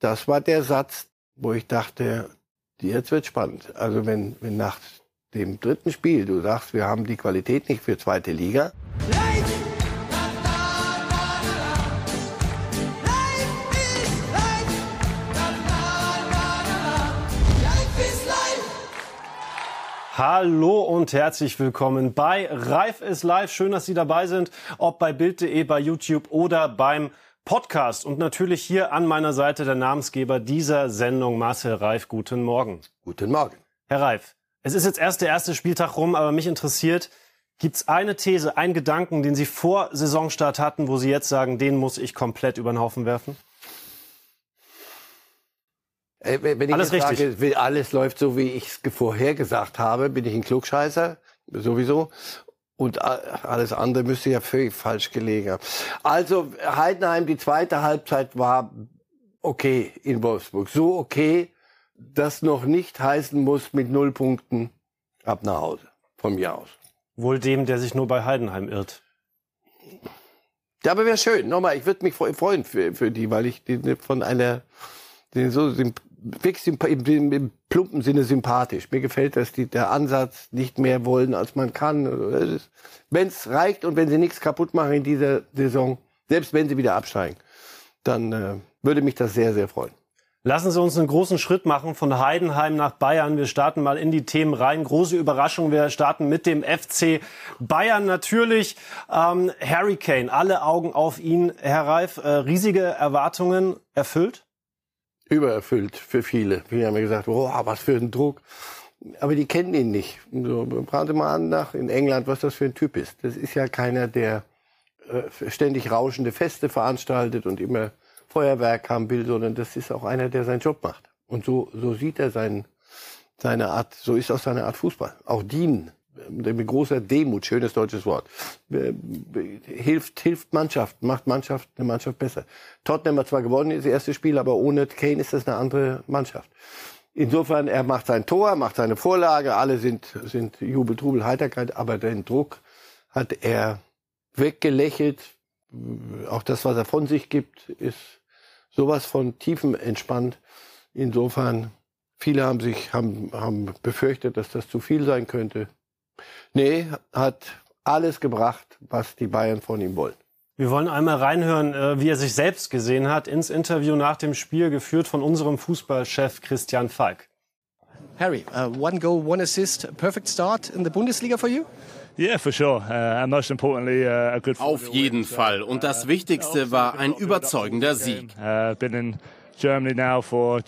das war der Satz, wo ich dachte, jetzt wird spannend. Also wenn, wenn nach dem dritten Spiel du sagst, wir haben die Qualität nicht für zweite Liga. Hallo und herzlich willkommen bei Reif ist live. Schön, dass Sie dabei sind, ob bei Bild.de, bei YouTube oder beim Podcast. Und natürlich hier an meiner Seite der Namensgeber dieser Sendung, Marcel Reif. Guten Morgen. Guten Morgen. Herr Reif, es ist jetzt erst der erste Spieltag rum, aber mich interessiert, gibt es eine These, einen Gedanken, den Sie vor Saisonstart hatten, wo Sie jetzt sagen, den muss ich komplett über den Haufen werfen? Äh, wenn ich alles richtig. Sage, alles läuft so, wie ich es vorhergesagt habe, bin ich ein Klugscheißer, sowieso. Und alles andere müsste ja völlig falsch gelegen haben. Also Heidenheim, die zweite Halbzeit war okay in Wolfsburg. So okay, dass noch nicht heißen muss mit null Punkten ab nach Hause. Von mir aus. Wohl dem, der sich nur bei Heidenheim irrt. Ja, aber wäre schön. Nochmal, ich würde mich freuen für, für die, weil ich die von einer, den so wirklich im, im, plumpen Sinne sympathisch. Mir gefällt das, die, der Ansatz, nicht mehr wollen, als man kann. Wenn es reicht und wenn sie nichts kaputt machen in dieser Saison, selbst wenn sie wieder absteigen, dann äh, würde mich das sehr, sehr freuen. Lassen Sie uns einen großen Schritt machen von Heidenheim nach Bayern. Wir starten mal in die Themen rein. Große Überraschung. Wir starten mit dem FC Bayern natürlich. Ähm, Harry Kane, alle Augen auf ihn. Herr Reif, äh, riesige Erwartungen erfüllt? Übererfüllt für viele. Viele haben gesagt, oh, was für ein Druck. Aber die kennen ihn nicht. So, Sie mal an nach in England, was das für ein Typ ist. Das ist ja keiner, der äh, ständig rauschende Feste veranstaltet und immer Feuerwerk haben will, sondern das ist auch einer, der seinen Job macht. Und so, so sieht er sein, seine Art, so ist auch seine Art Fußball. Auch dienen mit großer Demut, schönes deutsches Wort, äh, hilft, hilft Mannschaft, macht Mannschaft, eine Mannschaft besser. Tottenham hat zwar gewonnen, das erste Spiel, aber ohne Kane ist das eine andere Mannschaft. Insofern, er macht sein Tor, macht seine Vorlage, alle sind, sind Jubel, Trubel, Heiterkeit, aber den Druck hat er weggelächelt. Auch das, was er von sich gibt, ist sowas von tiefem entspannt. Insofern, viele haben sich, haben, haben befürchtet, dass das zu viel sein könnte. Nee, hat alles gebracht, was die Bayern von ihm wollen. Wir wollen einmal reinhören, äh, wie er sich selbst gesehen hat, ins Interview nach dem Spiel, geführt von unserem Fußballchef Christian Falk. Harry, uh, one goal, one assist, perfect start in the Bundesliga for you? Uh, Auf jeden Fall. Und das Wichtigste war ein überzeugender Sieg. Uh,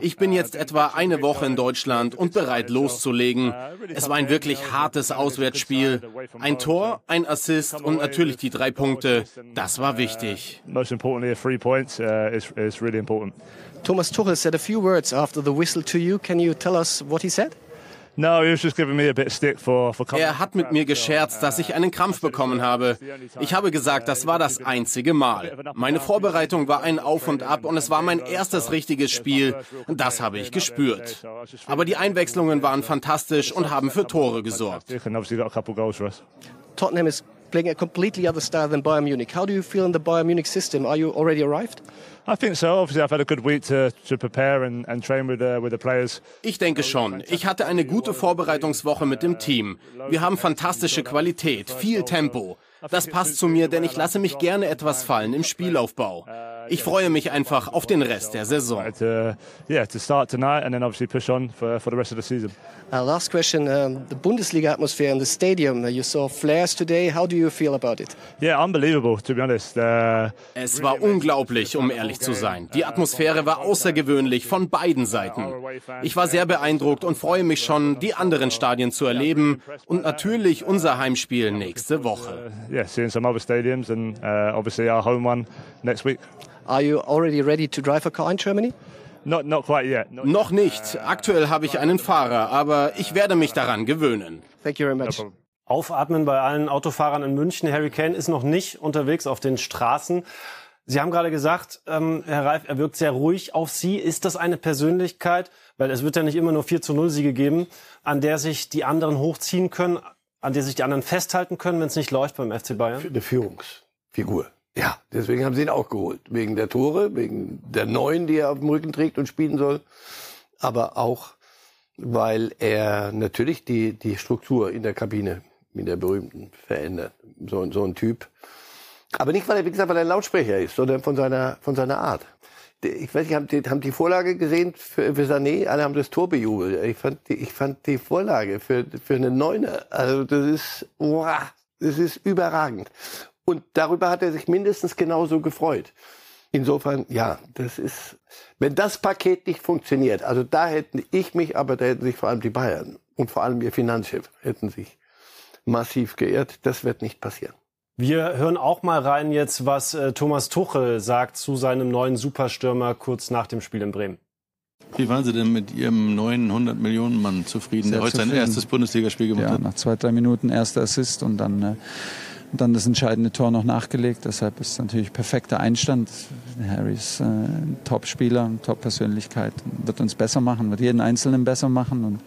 ich bin jetzt etwa eine Woche in Deutschland und bereit loszulegen. Es war ein wirklich hartes Auswärtsspiel. Ein Tor, ein Assist und natürlich die drei Punkte. Das war wichtig. Uh, Thomas Tuchel said a few words after the whistle to you. Can you tell us what he said? Er hat mit mir gescherzt, dass ich einen Krampf bekommen habe. Ich habe gesagt, das war das einzige Mal. Meine Vorbereitung war ein Auf und Ab und es war mein erstes richtiges Spiel. Das habe ich gespürt. Aber die Einwechslungen waren fantastisch und haben für Tore gesorgt. Tottenham is playing a completely other style than Bayern Munich. How do you feel in the Bayern Munich system? Are you already arrived? Ich denke schon. Ich hatte eine gute Vorbereitungswoche mit dem Team. Wir haben fantastische Qualität, viel Tempo. Das passt zu mir, denn ich lasse mich gerne etwas fallen im Spielaufbau. Ich freue mich einfach auf den Rest der Saison. Uh, last question: the Bundesliga atmosphere in the stadium. Uh, you saw flares today. How do you feel about it? Yeah, unbelievable. To be honest. Uh, es war unglaublich, um ehrlich zu sein. Die Atmosphäre war außergewöhnlich von beiden Seiten. Ich war sehr beeindruckt und freue mich schon, die anderen Stadien zu erleben und natürlich unser Heimspiel nächste Woche. Uh, yeah, seeing some other stadiums and uh, obviously our home one next week. Are you already ready to drive a car in Germany? Not, not quite yet. Not Noch nicht. Aktuell habe ich einen Fahrer, aber ich werde mich daran gewöhnen. Thank you very much. Aufatmen bei allen Autofahrern in München. Harry Kane ist noch nicht unterwegs auf den Straßen. Sie haben gerade gesagt, ähm, Herr Reif, er wirkt sehr ruhig auf Sie. Ist das eine Persönlichkeit, weil es wird ja nicht immer nur 4 zu 0 Siege geben, an der sich die anderen hochziehen können, an der sich die anderen festhalten können, wenn es nicht läuft beim FC Bayern? Eine Führungsfigur. Ja, deswegen haben sie ihn auch geholt. Wegen der Tore, wegen der Neuen, die er auf dem Rücken trägt und spielen soll. Aber auch, weil er natürlich die, die Struktur in der Kabine, in der berühmten, verändert. So, so ein Typ. Aber nicht, weil er, wie gesagt, weil er ein Lautsprecher ist, sondern von seiner, von seiner Art. Ich weiß nicht, haben die, haben die Vorlage gesehen für, für Sané? Alle haben das Tor bejubelt. Ich fand die, ich fand die Vorlage für, für eine Neuner. Also, das ist, wow, das ist überragend. Und darüber hat er sich mindestens genauso gefreut. Insofern, ja, das ist, wenn das Paket nicht funktioniert, also da hätten ich mich, aber da hätten sich vor allem die Bayern und vor allem ihr Finanzchef hätten sich massiv geirrt. Das wird nicht passieren. Wir hören auch mal rein jetzt, was äh, Thomas Tuchel sagt zu seinem neuen Superstürmer kurz nach dem Spiel in Bremen. Wie waren Sie denn mit Ihrem neuen 100 Millionen Mann zufrieden, Sehr der heute zufrieden. sein erstes Bundesligaspiel gemacht ja, hat? Nach zwei, drei Minuten erster Assist und dann äh, dann das entscheidende Tor noch nachgelegt. Deshalb ist es natürlich perfekter Einstand. Harry ist äh, ein Top-Spieler, eine Top-Persönlichkeit, wird uns besser machen, wird jeden Einzelnen besser machen und,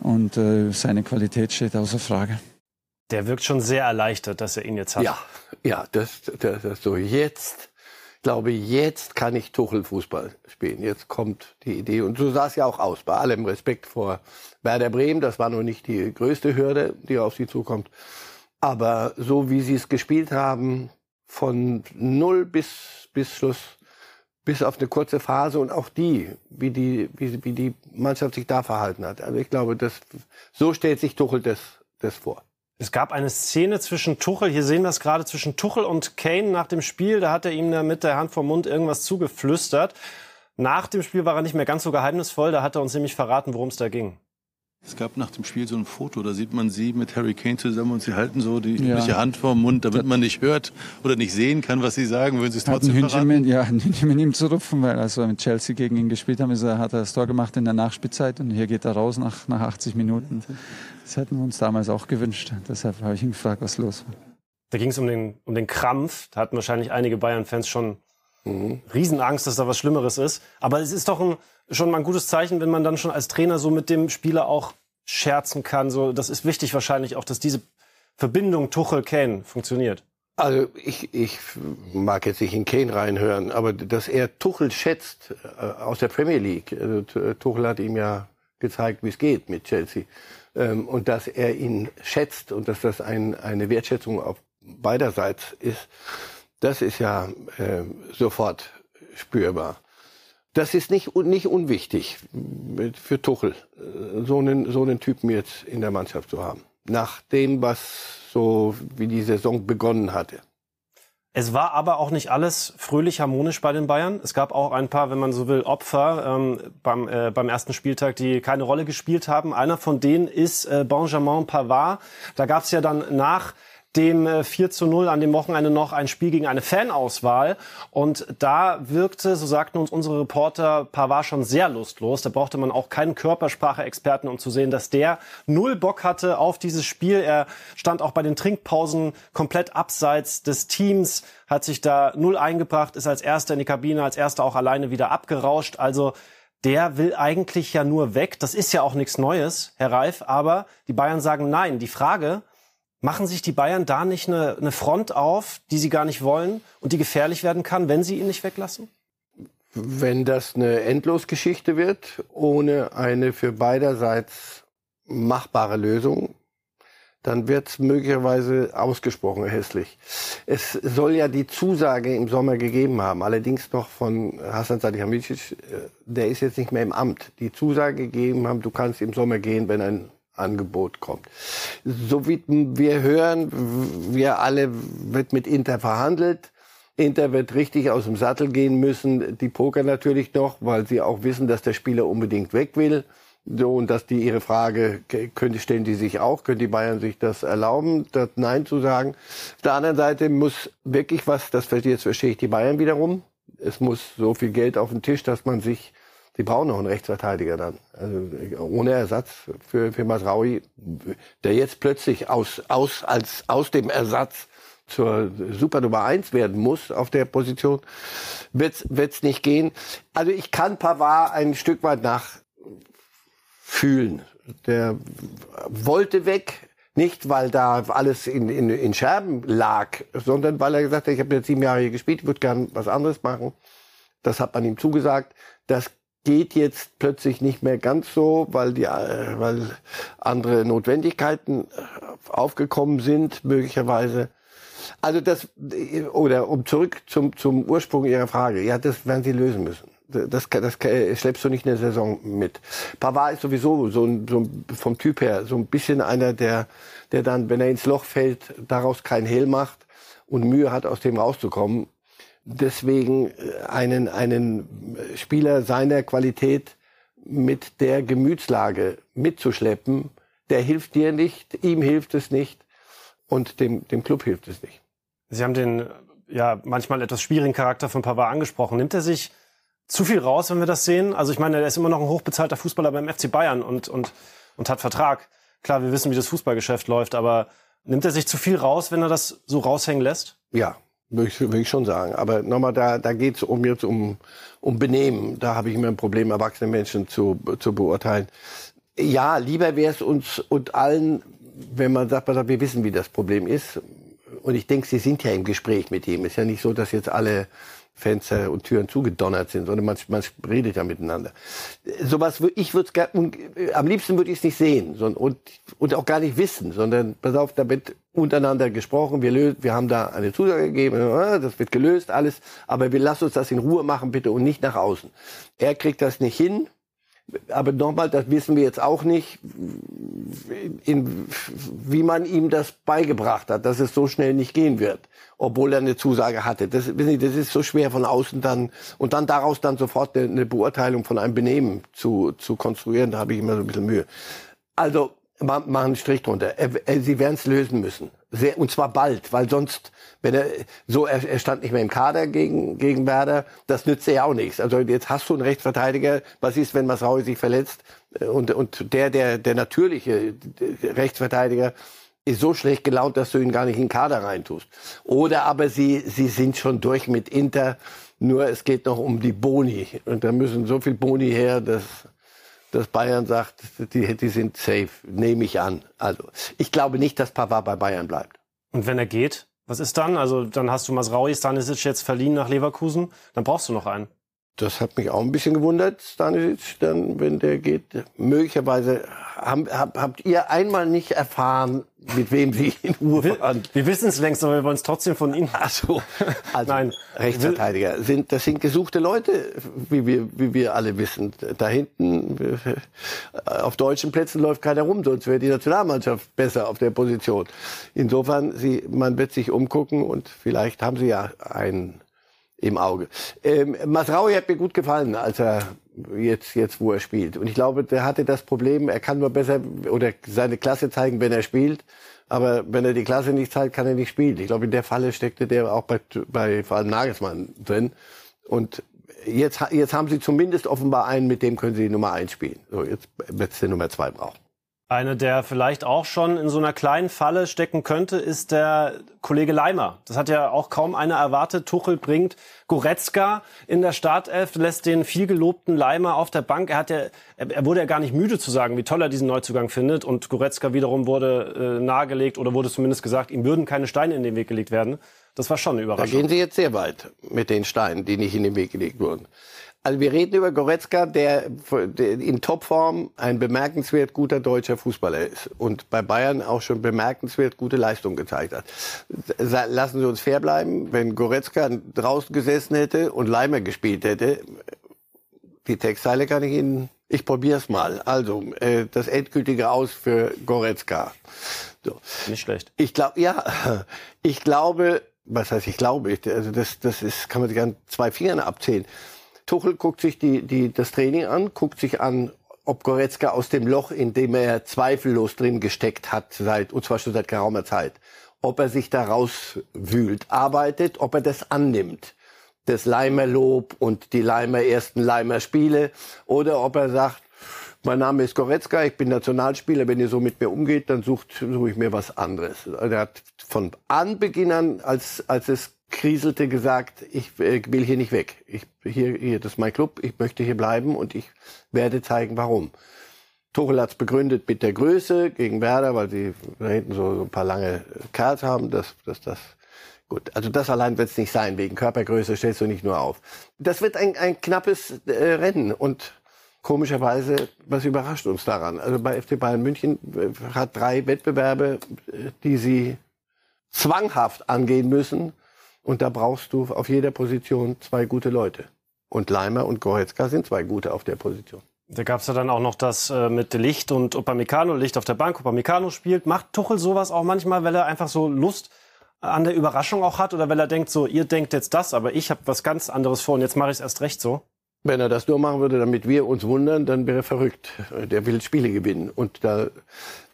und äh, seine Qualität steht außer Frage. Der wirkt schon sehr erleichtert, dass er ihn jetzt hat. Ja, ja, das, das, das so jetzt. Ich glaube, jetzt kann ich Tuchel Fußball spielen. Jetzt kommt die Idee. Und so sah es ja auch aus. Bei allem Respekt vor Werder Bremen. Das war noch nicht die größte Hürde, die auf sie zukommt. Aber so wie sie es gespielt haben, von null bis, bis Schluss, bis auf eine kurze Phase und auch die, wie die, wie, wie die Mannschaft sich da verhalten hat. Also ich glaube, das, so stellt sich Tuchel das, das vor. Es gab eine Szene zwischen Tuchel, hier sehen wir es gerade, zwischen Tuchel und Kane nach dem Spiel. Da hat er ihm mit der Hand vom Mund irgendwas zugeflüstert. Nach dem Spiel war er nicht mehr ganz so geheimnisvoll, da hat er uns nämlich verraten, worum es da ging. Es gab nach dem Spiel so ein Foto, da sieht man sie mit Harry Kane zusammen und sie halten so die ja. Hand vor dem Mund, damit man nicht hört oder nicht sehen kann, was sie sagen, würden sie es trotzdem verraten? Mit, ja, ein Hündchen mit ihm zu rupfen, weil als wir mit Chelsea gegen ihn gespielt haben, ist er, hat er das Tor gemacht in der Nachspielzeit und hier geht er raus nach, nach 80 Minuten. Das hätten wir uns damals auch gewünscht. Deshalb habe ich ihn gefragt, was los war. Da ging es um den, um den Krampf. Da hatten wahrscheinlich einige Bayern-Fans schon mhm. Riesenangst, dass da was Schlimmeres ist. Aber es ist doch ein, schon mal ein gutes Zeichen, wenn man dann schon als Trainer so mit dem Spieler auch scherzen kann. So, das ist wichtig wahrscheinlich auch, dass diese Verbindung Tuchel-Kane funktioniert. Also ich, ich mag jetzt nicht in Kane reinhören, aber dass er Tuchel schätzt äh, aus der Premier League. Also, Tuchel hat ihm ja gezeigt, wie es geht mit Chelsea. Ähm, und dass er ihn schätzt und dass das ein, eine Wertschätzung auf beiderseits ist, das ist ja äh, sofort spürbar. Das ist nicht, nicht unwichtig für Tuchel, so einen, so einen Typen jetzt in der Mannschaft zu haben. Nach dem, was so wie die Saison begonnen hatte. Es war aber auch nicht alles fröhlich harmonisch bei den Bayern. Es gab auch ein paar, wenn man so will, Opfer ähm, beim, äh, beim ersten Spieltag, die keine Rolle gespielt haben. Einer von denen ist äh, Benjamin Pavard. Da gab es ja dann nach dem 4 äh, zu 0 an dem Wochenende noch ein Spiel gegen eine Fanauswahl. Und da wirkte, so sagten uns unsere Reporter, Pavard schon sehr lustlos. Da brauchte man auch keinen Körpersprache-Experten, um zu sehen, dass der null Bock hatte auf dieses Spiel. Er stand auch bei den Trinkpausen komplett abseits des Teams, hat sich da null eingebracht, ist als erster in die Kabine, als erster auch alleine wieder abgerauscht. Also der will eigentlich ja nur weg. Das ist ja auch nichts Neues, Herr Reif. Aber die Bayern sagen nein. Die Frage, Machen sich die Bayern da nicht eine, eine Front auf, die sie gar nicht wollen und die gefährlich werden kann, wenn sie ihn nicht weglassen? Wenn das eine Endlosgeschichte wird, ohne eine für beiderseits machbare Lösung, dann wird es möglicherweise ausgesprochen hässlich. Es soll ja die Zusage im Sommer gegeben haben, allerdings noch von Hassan Salihamidzic, äh, der ist jetzt nicht mehr im Amt, die Zusage gegeben haben, du kannst im Sommer gehen, wenn ein Angebot kommt. So wie wir hören, wir alle wird mit Inter verhandelt. Inter wird richtig aus dem Sattel gehen müssen. Die Poker natürlich noch, weil sie auch wissen, dass der Spieler unbedingt weg will. So, und dass die ihre Frage, könnte, stellen die sich auch, können die Bayern sich das erlauben, das Nein zu sagen. Auf der anderen Seite muss wirklich was, das jetzt verstehe ich die Bayern wiederum. Es muss so viel Geld auf den Tisch, dass man sich Sie brauchen noch einen Rechtsverteidiger dann. Also ohne Ersatz für, für Masraui, der jetzt plötzlich aus, aus, als, aus dem Ersatz zur Super Nummer eins werden muss auf der Position, wird's wird's nicht gehen. Also ich kann Pavard ein Stück weit nachfühlen. Der wollte weg, Nicht, weil da alles in, in, in Scherben lag, sondern weil er gesagt hat, ich habe jetzt sieben Jahre hier gespielt, ich würde gern was anderes machen. Das hat man ihm zugesagt. Das geht jetzt plötzlich nicht mehr ganz so, weil die, äh, weil andere Notwendigkeiten äh, aufgekommen sind, möglicherweise. Also das, oder um zurück zum, zum Ursprung Ihrer Frage. Ja, das werden Sie lösen müssen. Das, das, das schleppst du nicht in der Saison mit. Pavard ist sowieso so, ein, so ein, vom Typ her so ein bisschen einer, der, der dann, wenn er ins Loch fällt, daraus kein Hehl macht und Mühe hat, aus dem rauszukommen deswegen äh, einen, einen Spieler seiner Qualität mit der Gemütslage mitzuschleppen, der hilft dir nicht, ihm hilft es nicht und dem, dem Club hilft es nicht. Sie haben den ja manchmal etwas schwierigen Charakter von Pavard angesprochen. Nimmt er sich zu viel raus, wenn wir das sehen? Also ich meine, er ist immer noch ein hochbezahlter Fußballer beim FC Bayern und, und, und hat Vertrag. Klar, wir wissen, wie das Fußballgeschäft läuft, aber nimmt er sich zu viel raus, wenn er das so raushängen lässt? Ja, würde ich, schon sagen. Aber nochmal, da, da geht es um jetzt um, um Benehmen. Da habe ich immer ein Problem, erwachsene Menschen zu, zu beurteilen. Ja, lieber wäre es uns und allen, wenn man sagt, wir wissen, wie das Problem ist. Und ich denke, Sie sind ja im Gespräch mit ihm. Ist ja nicht so, dass jetzt alle Fenster und Türen zugedonnert sind, sondern man, man redet ja miteinander. Sowas, ich würde es am liebsten würde ich es nicht sehen sondern, und, und auch gar nicht wissen, sondern pass auf, da wird untereinander gesprochen, wir, lösen, wir haben da eine Zusage gegeben, das wird gelöst, alles, aber wir lassen uns das in Ruhe machen bitte und nicht nach außen. Er kriegt das nicht hin, aber nochmal, das wissen wir jetzt auch nicht, in, wie man ihm das beigebracht hat, dass es so schnell nicht gehen wird, obwohl er eine Zusage hatte. Das, das ist so schwer von außen dann und dann daraus dann sofort eine, eine Beurteilung von einem Benehmen zu, zu konstruieren, da habe ich immer so ein bisschen Mühe. Also machen einen Strich drunter. Sie werden es lösen müssen. Sehr, und zwar bald, weil sonst, wenn er so, er, er stand nicht mehr im Kader gegen, gegen Werder, das nützt ja auch nichts. Also jetzt hast du einen Rechtsverteidiger, was ist, wenn Masraui sich verletzt? Und, und der, der, der natürliche Rechtsverteidiger ist so schlecht gelaunt, dass du ihn gar nicht in den Kader reintust. Oder aber sie, sie sind schon durch mit Inter, nur es geht noch um die Boni. Und da müssen so viel Boni her, dass dass Bayern sagt, die, die sind safe, nehme ich an. Also ich glaube nicht, dass Pavard bei Bayern bleibt. Und wenn er geht, was ist dann? Also dann hast du Masraui Stanisic jetzt verliehen nach Leverkusen, dann brauchst du noch einen. Das hat mich auch ein bisschen gewundert, Stanisic, dann, wenn der geht. Möglicherweise haben, hab, habt ihr einmal nicht erfahren, mit wem Sie in Ruhe waren. Wir, wir wissen es längst, aber wir wollen es trotzdem von Ihnen. Ach so. Also Nein. Rechtsverteidiger sind, das sind gesuchte Leute, wie wir, wie wir alle wissen. Da hinten, äh, auf deutschen Plätzen läuft keiner rum, sonst wäre die Nationalmannschaft besser auf der Position. Insofern, sie, man wird sich umgucken und vielleicht haben Sie ja einen im Auge. Ähm, Masraui hat mir gut gefallen, als er jetzt, jetzt wo er spielt. Und ich glaube, der hatte das Problem, er kann nur besser oder seine Klasse zeigen, wenn er spielt. Aber wenn er die Klasse nicht zeigt, kann er nicht spielen. Ich glaube, in der Falle steckte der auch bei, bei vor allem Nagelsmann drin. Und jetzt, jetzt haben sie zumindest offenbar einen, mit dem können sie die Nummer eins spielen. So, jetzt wird es der Nummer zwei brauchen. Eine, der vielleicht auch schon in so einer kleinen Falle stecken könnte, ist der Kollege Leimer. Das hat ja auch kaum einer erwartet. Tuchel bringt Goretzka in der Startelf, lässt den viel gelobten Leimer auf der Bank. Er, hat ja, er wurde ja gar nicht müde zu sagen, wie toll er diesen Neuzugang findet. Und Goretzka wiederum wurde äh, nahegelegt oder wurde zumindest gesagt, ihm würden keine Steine in den Weg gelegt werden. Das war schon eine Überraschung. Da gehen Sie jetzt sehr weit mit den Steinen, die nicht in den Weg gelegt wurden. Also wir reden über Goretzka, der, in Topform ein bemerkenswert guter deutscher Fußballer ist und bei Bayern auch schon bemerkenswert gute Leistung gezeigt hat. Lassen Sie uns fair bleiben, wenn Goretzka draußen gesessen hätte und Leimer gespielt hätte, die Textteile kann ich Ihnen, ich probier's mal. Also äh, das endgültige Aus für Goretzka. So. Nicht schlecht. Ich glaube, ja, ich glaube, was heißt ich glaube, also das, das ist, kann man sich an zwei Fingern abzählen. Tuchel guckt sich die, die, das Training an, guckt sich an, ob Goretzka aus dem Loch, in dem er zweifellos drin gesteckt hat, seit, und zwar schon seit geraumer Zeit, ob er sich da rauswühlt, arbeitet, ob er das annimmt, das Leimer-Lob und die Leimer ersten Leimer-Spiele, oder ob er sagt, mein Name ist Goretzka, ich bin Nationalspieler, wenn ihr so mit mir umgeht, dann sucht, suche ich mir was anderes. Er hat von Anbeginn an, als, als es kriselte, gesagt, ich äh, will hier nicht weg. Ich, hier, hier, das ist mein Club, ich möchte hier bleiben und ich werde zeigen, warum. Tuchel hat begründet mit der Größe gegen Werder, weil sie da hinten so, so ein paar lange Kerls haben, dass, dass das Gut, also das allein wird es nicht sein. Wegen Körpergröße stellst du nicht nur auf. Das wird ein, ein knappes äh, Rennen und komischerweise, was überrascht uns daran? Also bei FC Bayern München äh, hat drei Wettbewerbe, äh, die sie zwanghaft angehen müssen. Und da brauchst du auf jeder Position zwei gute Leute. Und Leimer und Goretzka sind zwei gute auf der Position. Da gab es ja dann auch noch das äh, mit Licht und Upamecano. Licht auf der Bank, Upamecano spielt. Macht Tuchel sowas auch manchmal, weil er einfach so Lust an der Überraschung auch hat oder weil er denkt, so, ihr denkt jetzt das, aber ich habe was ganz anderes vor und jetzt mache ich es erst recht so? Wenn er das nur machen würde, damit wir uns wundern, dann wäre er verrückt. Der will Spiele gewinnen. Und da,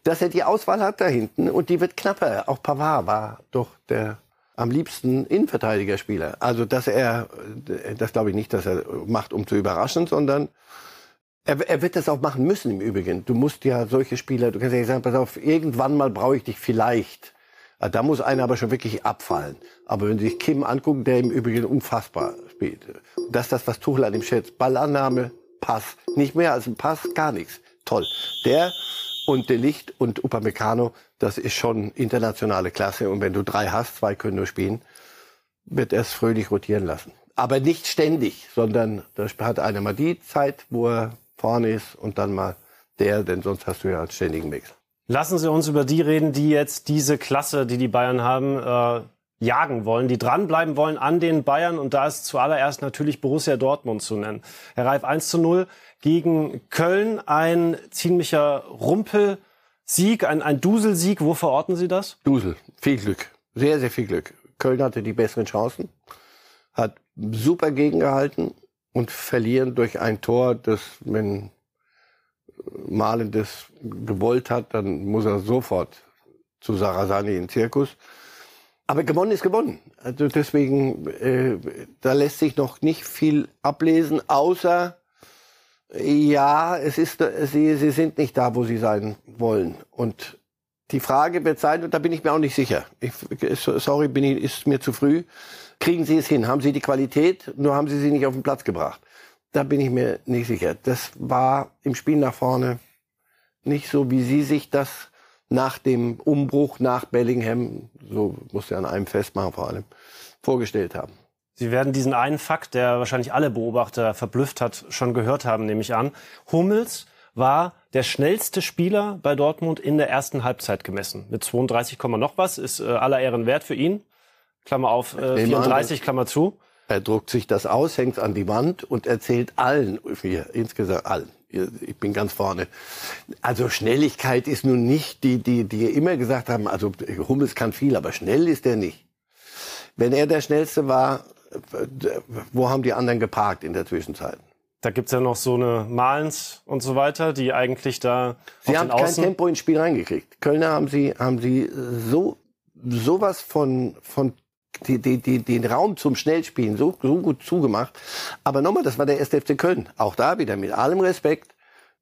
dass er die Auswahl hat da hinten und die wird knapper. Auch Pavard war doch der am liebsten Innenverteidigerspieler. Also, dass er, das glaube ich nicht, dass er macht, um zu überraschen, sondern er, er, wird das auch machen müssen im Übrigen. Du musst ja solche Spieler, du kannst ja sagen, pass auf, irgendwann mal brauche ich dich vielleicht. Ah, da muss einer aber schon wirklich abfallen. Aber wenn Sie sich Kim angucken, der im Übrigen unfassbar spielt. Das ist das, was Tuchel an ihm schätzt. Ballannahme, Pass. Nicht mehr als ein Pass, gar nichts. Toll. Der und De Licht und Upamecano, das ist schon internationale Klasse. Und wenn du drei hast, zwei können nur spielen, wird er es fröhlich rotieren lassen. Aber nicht ständig, sondern da hat einer mal die Zeit, wo er vorne ist und dann mal der, denn sonst hast du ja einen ständigen Wechsel. Lassen Sie uns über die reden, die jetzt diese Klasse, die die Bayern haben, äh, jagen wollen, die dranbleiben wollen an den Bayern. Und da ist zuallererst natürlich Borussia Dortmund zu nennen. Herr Reif, 1 zu 0 gegen Köln, ein ziemlicher Rumpelsieg, ein, ein Duselsieg. Wo verorten Sie das? Dusel, viel Glück, sehr, sehr viel Glück. Köln hatte die besseren Chancen, hat super gegengehalten und verlieren durch ein Tor, das, wenn Malen das gewollt hat, dann muss er sofort zu Sarasani in den Zirkus. Aber gewonnen ist gewonnen. Also deswegen, äh, da lässt sich noch nicht viel ablesen, außer ja, es ist, sie, sie sind nicht da, wo sie sein wollen. Und die Frage wird sein, und da bin ich mir auch nicht sicher. Ich, sorry, bin ich, ist mir zu früh. Kriegen Sie es hin? Haben Sie die Qualität? Nur haben Sie sie nicht auf den Platz gebracht. Da bin ich mir nicht sicher. Das war im Spiel nach vorne nicht so, wie Sie sich das nach dem Umbruch nach Bellingham, so muss er an einem festmachen vor allem, vorgestellt haben. Sie werden diesen einen Fakt, der wahrscheinlich alle Beobachter verblüfft hat, schon gehört haben, nehme ich an. Hummels war der schnellste Spieler bei Dortmund in der ersten Halbzeit gemessen. Mit 32, noch was, ist äh, aller Ehren wert für ihn. Klammer auf, äh, 34, Klammer zu. Er druckt sich das aus, hängt an die Wand und erzählt allen, wir, insgesamt allen, ich bin ganz vorne. Also Schnelligkeit ist nun nicht die, die, die immer gesagt haben, also Hummels kann viel, aber schnell ist er nicht. Wenn er der Schnellste war, wo haben die anderen geparkt in der Zwischenzeit? Da gibt's ja noch so eine Malens und so weiter, die eigentlich da. Sie haben kein Tempo ins Spiel reingekriegt. Kölner haben sie, haben sie so sowas von, von die, die, die, den Raum zum Schnellspielen so, so gut zugemacht. Aber nochmal, das war der erste FC Köln. Auch da wieder mit allem Respekt.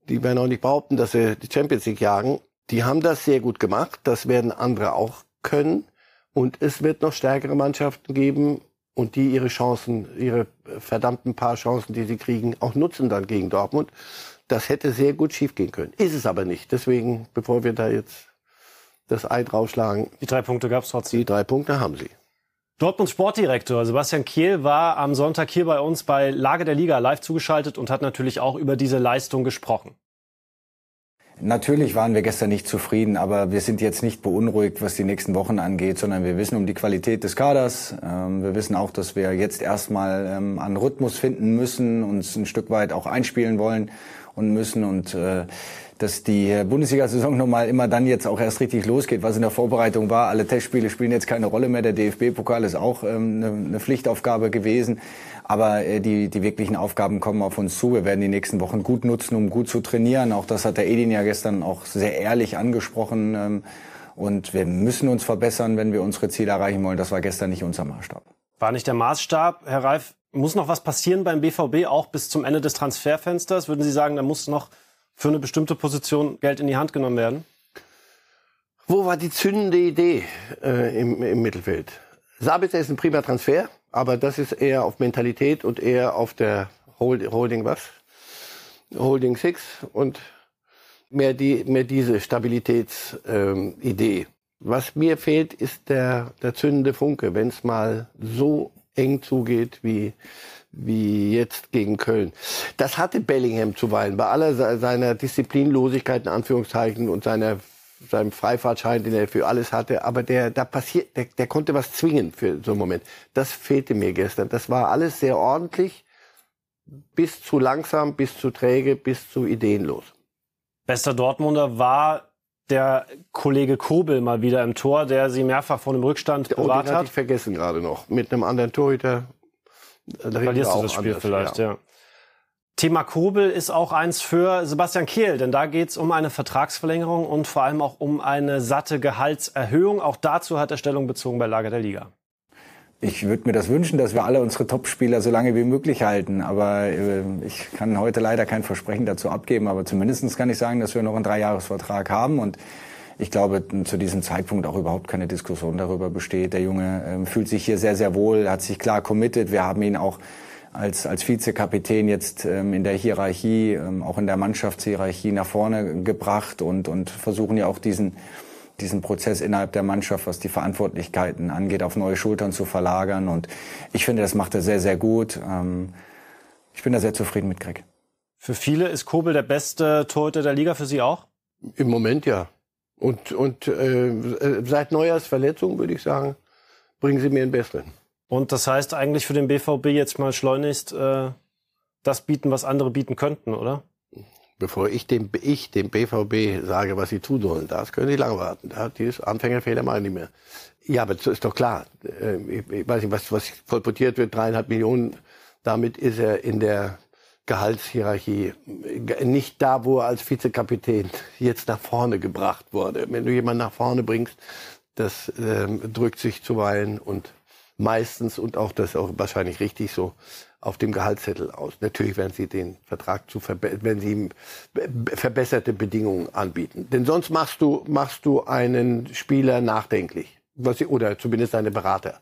Die werden auch nicht behaupten, dass sie die Champions League jagen. Die haben das sehr gut gemacht. Das werden andere auch können. Und es wird noch stärkere Mannschaften geben und die ihre Chancen, ihre verdammten paar Chancen, die sie kriegen, auch nutzen dann gegen Dortmund. Das hätte sehr gut schiefgehen können. Ist es aber nicht. Deswegen, bevor wir da jetzt das Ei draufschlagen. Die drei Punkte gab es trotzdem. Die drei Punkte haben sie. Dortmunds Sportdirektor Sebastian Kehl war am Sonntag hier bei uns bei Lage der Liga live zugeschaltet und hat natürlich auch über diese Leistung gesprochen. Natürlich waren wir gestern nicht zufrieden, aber wir sind jetzt nicht beunruhigt, was die nächsten Wochen angeht, sondern wir wissen um die Qualität des Kaders. Ähm, wir wissen auch, dass wir jetzt erstmal ähm, einen Rhythmus finden müssen, uns ein Stück weit auch einspielen wollen und müssen und äh, dass die Bundesliga-Saison nochmal immer dann jetzt auch erst richtig losgeht, was in der Vorbereitung war. Alle Testspiele spielen jetzt keine Rolle mehr. Der DFB-Pokal ist auch ähm, eine, eine Pflichtaufgabe gewesen. Aber äh, die, die wirklichen Aufgaben kommen auf uns zu. Wir werden die nächsten Wochen gut nutzen, um gut zu trainieren. Auch das hat der Edin ja gestern auch sehr ehrlich angesprochen. Ähm, und wir müssen uns verbessern, wenn wir unsere Ziele erreichen wollen. Das war gestern nicht unser Maßstab. War nicht der Maßstab, Herr Reif? Muss noch was passieren beim BVB, auch bis zum Ende des Transferfensters? Würden Sie sagen, da muss noch für eine bestimmte Position Geld in die Hand genommen werden? Wo war die zündende Idee äh, im, im Mittelfeld? Sabitzer ist ein prima Transfer, aber das ist eher auf Mentalität und eher auf der Hold, Holding was? Holding Six und mehr, die, mehr diese Stabilitätsidee. Ähm, Was mir fehlt, ist der, der zündende Funke, wenn es mal so eng zugeht wie, wie jetzt gegen Köln. Das hatte Bellingham zuweilen, bei aller seiner Disziplinlosigkeit in Anführungszeichen und seiner seinem Freifahrtschein, den er für alles hatte, aber der, da passiert, der, der konnte was zwingen für so einen Moment. Das fehlte mir gestern. Das war alles sehr ordentlich, bis zu langsam, bis zu träge, bis zu ideenlos. Bester Dortmunder war der Kollege Kobel mal wieder im Tor, der sie mehrfach vor dem Rückstand bewahrt oh, den hat. ich vergessen gerade noch. Mit einem anderen Torhüter. Da Verlierst du das Spiel anders, vielleicht, ja. ja. Thema Kobel ist auch eins für Sebastian Kehl, denn da geht es um eine Vertragsverlängerung und vor allem auch um eine satte Gehaltserhöhung. Auch dazu hat er Stellung bezogen bei Lager der Liga. Ich würde mir das wünschen, dass wir alle unsere Topspieler so lange wie möglich halten. Aber äh, ich kann heute leider kein Versprechen dazu abgeben. Aber zumindest kann ich sagen, dass wir noch einen Dreijahresvertrag haben. Und ich glaube, zu diesem Zeitpunkt auch überhaupt keine Diskussion darüber besteht. Der Junge äh, fühlt sich hier sehr, sehr wohl, hat sich klar committed. Wir haben ihn auch als, als Vizekapitän jetzt ähm, in der Hierarchie, ähm, auch in der Mannschaftshierarchie nach vorne gebracht und, und versuchen ja auch diesen, diesen Prozess innerhalb der Mannschaft, was die Verantwortlichkeiten angeht, auf neue Schultern zu verlagern. Und ich finde, das macht er sehr, sehr gut. Ähm, ich bin da sehr zufrieden mit Greg. Für viele ist Kobel der beste Torhüter der Liga, für Sie auch? Im Moment ja. Und, und äh, seit Neujahrs Verletzung würde ich sagen, bringen Sie mir einen besseren. Und das heißt eigentlich für den BVB jetzt mal schleunigst äh, das bieten, was andere bieten könnten, oder? Bevor ich dem, ich dem BVB sage, was sie tun sollen, das können sie lange warten. Da dieses Anfängerfehler ich nicht mehr. Ja, aber das ist doch klar. Äh, ich, ich weiß nicht, was, was kolportiert wird, dreieinhalb Millionen. Damit ist er in der Gehaltshierarchie nicht da, wo er als Vizekapitän jetzt nach vorne gebracht wurde. Wenn du jemanden nach vorne bringst, das ähm, drückt sich zuweilen und meistens und auch das auch wahrscheinlich richtig so auf dem Gehaltszettel aus. Natürlich werden sie den Vertrag zu wenn sie ihm verbesserte Bedingungen anbieten. Denn sonst machst du machst du einen Spieler nachdenklich, was sie, oder zumindest seine Berater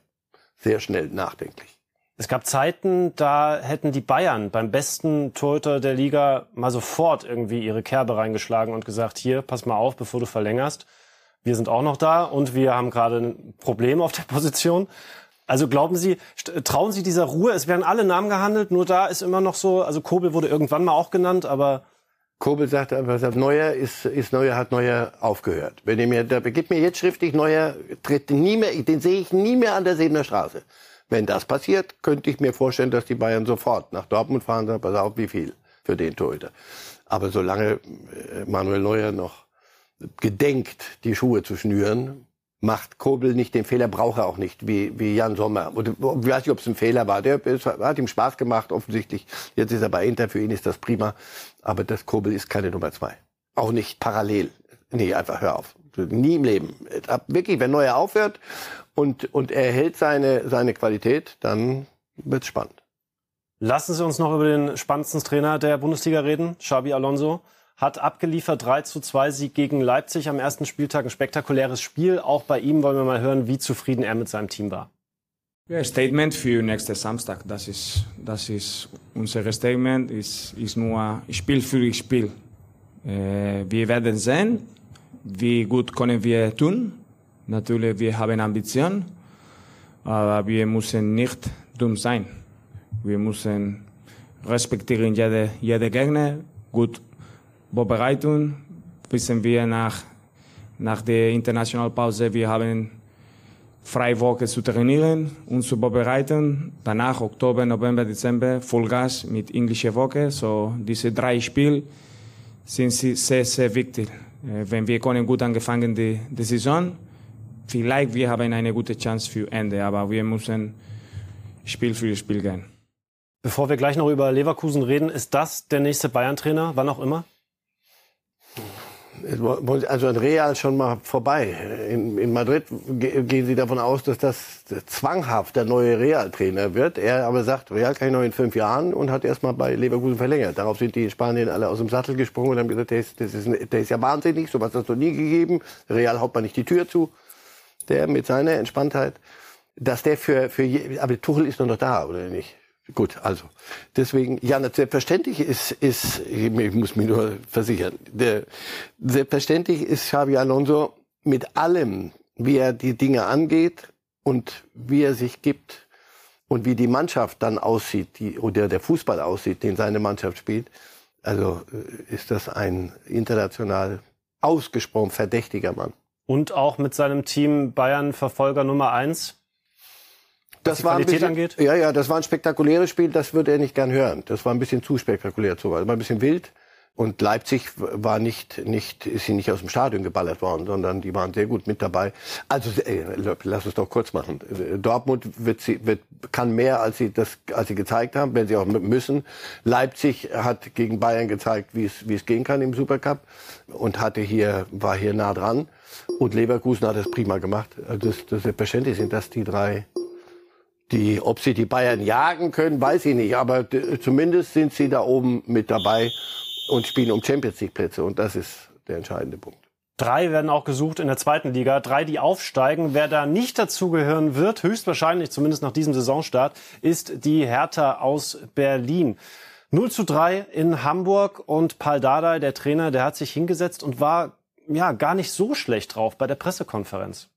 sehr schnell nachdenklich. Es gab Zeiten, da hätten die Bayern beim besten Torhüter der Liga mal sofort irgendwie ihre Kerbe reingeschlagen und gesagt, hier, pass mal auf, bevor du verlängerst. Wir sind auch noch da und wir haben gerade ein Problem auf der Position. Also glauben Sie, trauen Sie dieser Ruhe? Es werden alle Namen gehandelt, nur da ist immer noch so, also Kobel wurde irgendwann mal auch genannt, aber Kobel sagt einfach, Neuer ist, ist Neuer, hat Neuer aufgehört. Wenn ihr mir, da gibt mir jetzt schriftlich Neuer, tritt nie mehr, den sehe ich nie mehr an der Sebener Straße. Wenn das passiert, könnte ich mir vorstellen, dass die Bayern sofort nach Dortmund fahren sagen, pass auf, wie viel für den Torhüter. Aber solange äh, Manuel Neuer noch gedenkt, die Schuhe zu schnüren, macht Kobel nicht den Fehler, braucht er auch nicht, wie, wie Jan Sommer. Und ich weiß nicht, ob es ein Fehler war. Der ist, hat ihm Spaß gemacht, offensichtlich. Jetzt ist er bei Inter, für ihn ist das prima. Aber das Kobel ist keine Nummer zwei. Auch nicht parallel. Nee, einfach hör auf. Nie im Leben. Wirklich, wenn Neuer aufhört und, und er hält seine, seine Qualität, dann wird's spannend. Lassen Sie uns noch über den spannendsten Trainer der Bundesliga reden, Xabi Alonso hat abgeliefert 3 zu 2 Sieg gegen Leipzig am ersten Spieltag. Ein spektakuläres Spiel. Auch bei ihm wollen wir mal hören, wie zufrieden er mit seinem Team war. Ja, Statement für nächsten Samstag. Das ist, das ist unser Statement. Ist, ist nur Spiel für Spiel. Äh, wir werden sehen, wie gut können wir tun. Natürlich, wir haben Ambition, aber wir müssen nicht dumm sein. Wir müssen respektieren jede, jede Gegner, gut Vorbereitung wissen wir nach, nach der internationalen Pause, wir haben freie Woche zu trainieren und zu vorbereiten. Danach Oktober, November, Dezember Vollgas mit englischer Woche. So diese drei Spiele sind sehr, sehr wichtig. Äh, wenn wir können gut angefangen die, die Saison, vielleicht wir haben eine gute Chance für Ende, aber wir müssen Spiel für Spiel gehen. Bevor wir gleich noch über Leverkusen reden, ist das der nächste Bayern-Trainer, wann auch immer? Also an Real schon mal vorbei. In, in Madrid gehen Sie davon aus, dass das zwanghaft der neue Real-Trainer wird. Er aber sagt, Real kann ich noch in fünf Jahren und hat erst mal bei Leverkusen verlängert. Darauf sind die in Spanien alle aus dem Sattel gesprungen und haben gesagt, der ist, das ist, der ist ja wahnsinnig, sowas hat es noch nie gegeben. Real haut man nicht die Tür zu. Der mit seiner Entspanntheit, dass der für, für, aber Tuchel ist noch da, oder nicht? Gut, also deswegen, ja, selbstverständlich ist, ist, ich muss mich nur versichern, der, selbstverständlich ist Xavi Alonso mit allem, wie er die Dinge angeht und wie er sich gibt und wie die Mannschaft dann aussieht, die, oder der Fußball aussieht, den seine Mannschaft spielt, also äh, ist das ein international ausgesprochen verdächtiger Mann. Und auch mit seinem Team Bayern Verfolger Nummer eins das war ein bisschen, angeht? Ja, ja, das war ein spektakuläres Spiel, das würde er nicht gern hören. Das war ein bisschen zu spektakulär, zu, war ein bisschen wild. Und Leipzig war nicht, nicht, ist sie nicht aus dem Stadion geballert worden, sondern die waren sehr gut mit dabei. Also, ey, lass es doch kurz machen. Dortmund wird sie, wird, kann mehr, als sie das, als sie gezeigt haben, wenn sie auch müssen. Leipzig hat gegen Bayern gezeigt, wie es, wie es gehen kann im Supercup und hatte hier, war hier nah dran. Und Leverkusen hat es prima gemacht. Also das, das selbstverständlich sind das die drei, die, ob sie die Bayern jagen können, weiß ich nicht. Aber zumindest sind sie da oben mit dabei und spielen um Champions League Plätze. Und das ist der entscheidende Punkt. Drei werden auch gesucht in der zweiten Liga. Drei, die aufsteigen. Wer da nicht dazugehören wird, höchstwahrscheinlich, zumindest nach diesem Saisonstart, ist die Hertha aus Berlin. 0 zu 3 in Hamburg und Paul Dardai, der Trainer, der hat sich hingesetzt und war ja gar nicht so schlecht drauf bei der Pressekonferenz.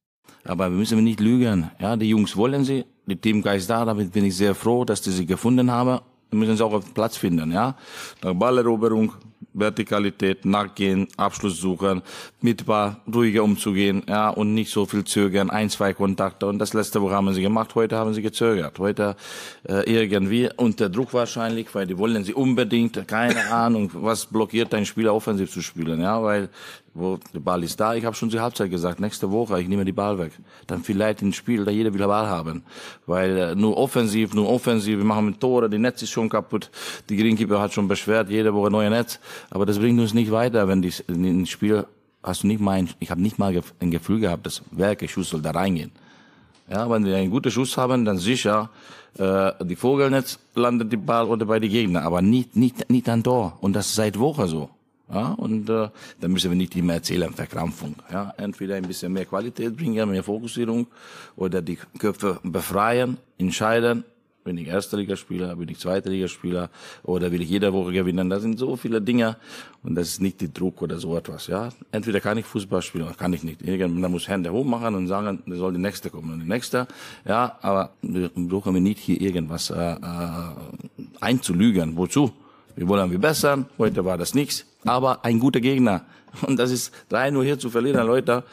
Aber wir müssen nicht lügen. Ja, die Jungs wollen sie, die Teamgeist da, damit bin ich sehr froh, dass die sie gefunden haben. Müssen sie auch Platz finden, ja. Nach Balleroberung, Vertikalität, nachgehen, Abschluss suchen, mit paar ruhiger umzugehen, ja, und nicht so viel zögern, ein, zwei Kontakte. Und das letzte Woche haben sie gemacht, heute haben sie gezögert. Heute äh, irgendwie unter Druck wahrscheinlich, weil die wollen sie unbedingt, keine Ahnung, was blockiert dein Spieler offensiv zu spielen, ja, weil wo der Ball ist da. Ich habe schon zur Halbzeit gesagt, nächste Woche, ich nehme die Ball weg. Dann vielleicht ein Spiel, da jeder will Ball haben. Weil äh, nur offensiv, nur offensiv, wir machen Tore, die Netz ist schon kaputt, die Greenkeeper hat schon beschwert, jede Woche neue Netz. Aber das bringt uns nicht weiter, wenn die, ein Spiel hast du nicht mal, ein, ich habe nicht mal ein Gefühl gehabt, dass welcher Schuss soll da reingehen. Ja, wenn wir einen guten Schuss haben, dann sicher, äh, die Vogelnetz landet die Ball oder bei den Gegner, aber nicht, nicht, nicht an Tor. Und das ist seit Wochen so. Ja, und äh, da müssen wir nicht immer erzählen, Verkrampfung. Ja, entweder ein bisschen mehr Qualität bringen, mehr Fokussierung oder die Köpfe befreien, entscheiden. Bin ich erster Ligaspieler, bin ich zweiter Ligaspieler oder will ich jede Woche gewinnen? Das sind so viele Dinge und das ist nicht die Druck oder so etwas. Ja, entweder kann ich Fußball spielen oder kann ich nicht. Irgendwann muss Hände hoch machen und sagen, da soll die nächste kommen und die nächste. Ja, aber wir brauchen wir nicht hier irgendwas äh, äh, einzulügen. Wozu? Wir wollen wir bessern. Heute war das nichts. Aber ein guter Gegner. Und das ist 3-0 hier zu verlieren, Leute,